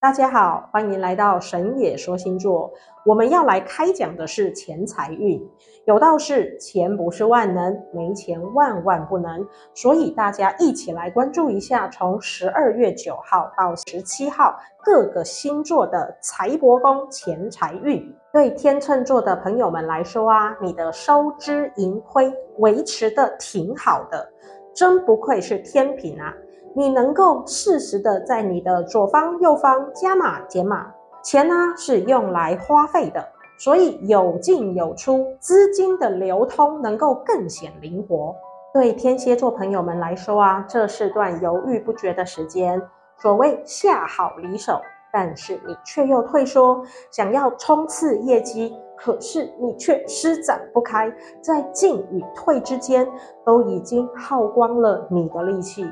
大家好，欢迎来到神野说星座。我们要来开讲的是钱财运。有道是钱不是万能，没钱万万不能。所以大家一起来关注一下，从十二月九号到十七号各个星座的财帛宫钱财运。对天秤座的朋友们来说啊，你的收支盈亏维持得挺好的，真不愧是天平啊。你能够适时的在你的左方、右方加码减码，钱呢是用来花费的，所以有进有出，资金的流通能够更显灵活。对天蝎座朋友们来说啊，这是段犹豫不决的时间。所谓下好离手，但是你却又退缩，想要冲刺业绩，可是你却施展不开，在进与退之间，都已经耗光了你的力气。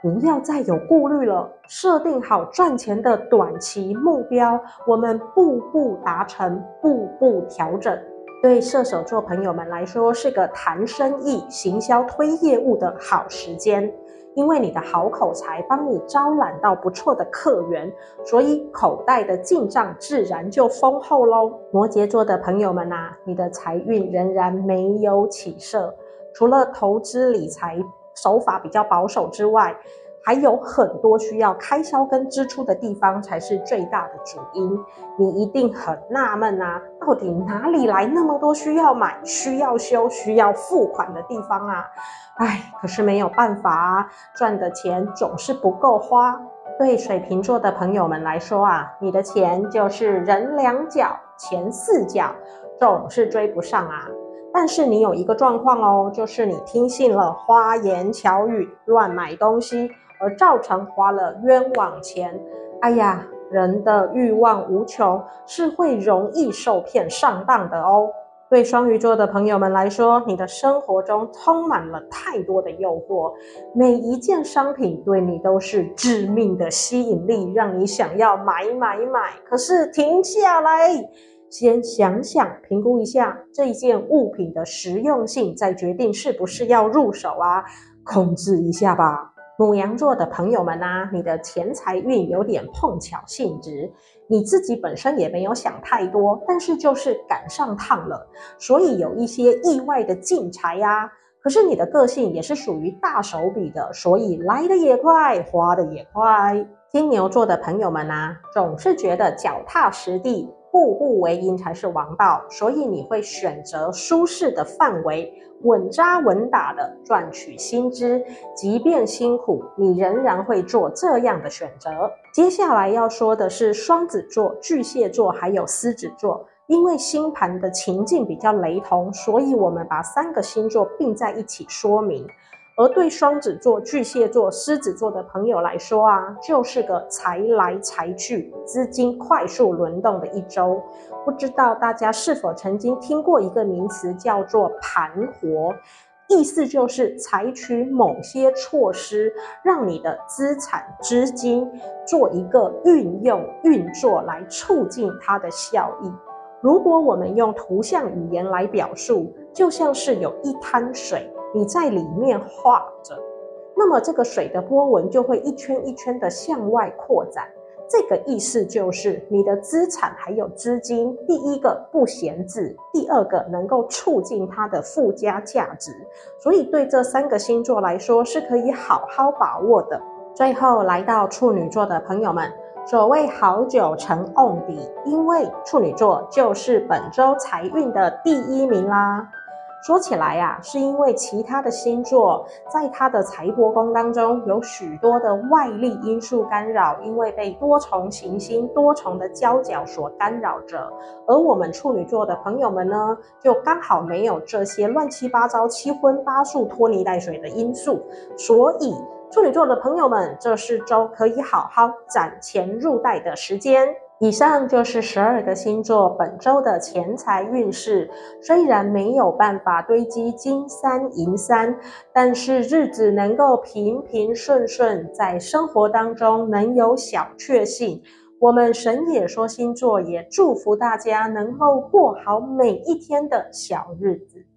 不要再有顾虑了，设定好赚钱的短期目标，我们步步达成，步步调整。对射手座朋友们来说，是个谈生意、行销、推业务的好时间，因为你的好口才帮你招揽到不错的客源，所以口袋的进账自然就丰厚喽。摩羯座的朋友们啊，你的财运仍然没有起色，除了投资理财。手法比较保守之外，还有很多需要开销跟支出的地方才是最大的主因。你一定很纳闷啊，到底哪里来那么多需要买、需要修、需要付款的地方啊？哎，可是没有办法啊，赚的钱总是不够花。对水瓶座的朋友们来说啊，你的钱就是人两脚，钱四脚，总是追不上啊。但是你有一个状况哦，就是你听信了花言巧语，乱买东西，而造成花了冤枉钱。哎呀，人的欲望无穷，是会容易受骗上当的哦。对双鱼座的朋友们来说，你的生活中充满了太多的诱惑，每一件商品对你都是致命的吸引力，让你想要买买买。可是停下来。先想想，评估一下这一件物品的实用性，再决定是不是要入手啊，控制一下吧。牡羊座的朋友们啊，你的钱财运有点碰巧性质，你自己本身也没有想太多，但是就是赶上趟了，所以有一些意外的进财呀。可是你的个性也是属于大手笔的，所以来得也快，花得也快。金牛座的朋友们啊，总是觉得脚踏实地。步步为营才是王道，所以你会选择舒适的范围，稳扎稳打的赚取薪资，即便辛苦，你仍然会做这样的选择。接下来要说的是双子座、巨蟹座还有狮子座，因为星盘的情境比较雷同，所以我们把三个星座并在一起说明。而对双子座、巨蟹座、狮子座的朋友来说啊，就是个财来财去、资金快速轮动的一周。不知道大家是否曾经听过一个名词，叫做“盘活”，意思就是采取某些措施，让你的资产、资金做一个运用、运作，来促进它的效益。如果我们用图像语言来表述，就像是有一滩水。你在里面画着，那么这个水的波纹就会一圈一圈的向外扩展。这个意思就是你的资产还有资金，第一个不闲置，第二个能够促进它的附加价值。所以对这三个星座来说是可以好好把握的。最后来到处女座的朋友们，所谓好酒沉瓮底，因为处女座就是本周财运的第一名啦。说起来呀、啊，是因为其他的星座在他的财帛宫当中有许多的外力因素干扰，因为被多重行星、多重的交角所干扰着，而我们处女座的朋友们呢，就刚好没有这些乱七八糟、七荤八素、拖泥带水的因素，所以处女座的朋友们，这四周可以好好攒钱入袋的时间。以上就是十二个星座本周的钱财运势。虽然没有办法堆积金山银山，但是日子能够平平顺顺，在生活当中能有小确幸。我们神野说星座也祝福大家能够过好每一天的小日子。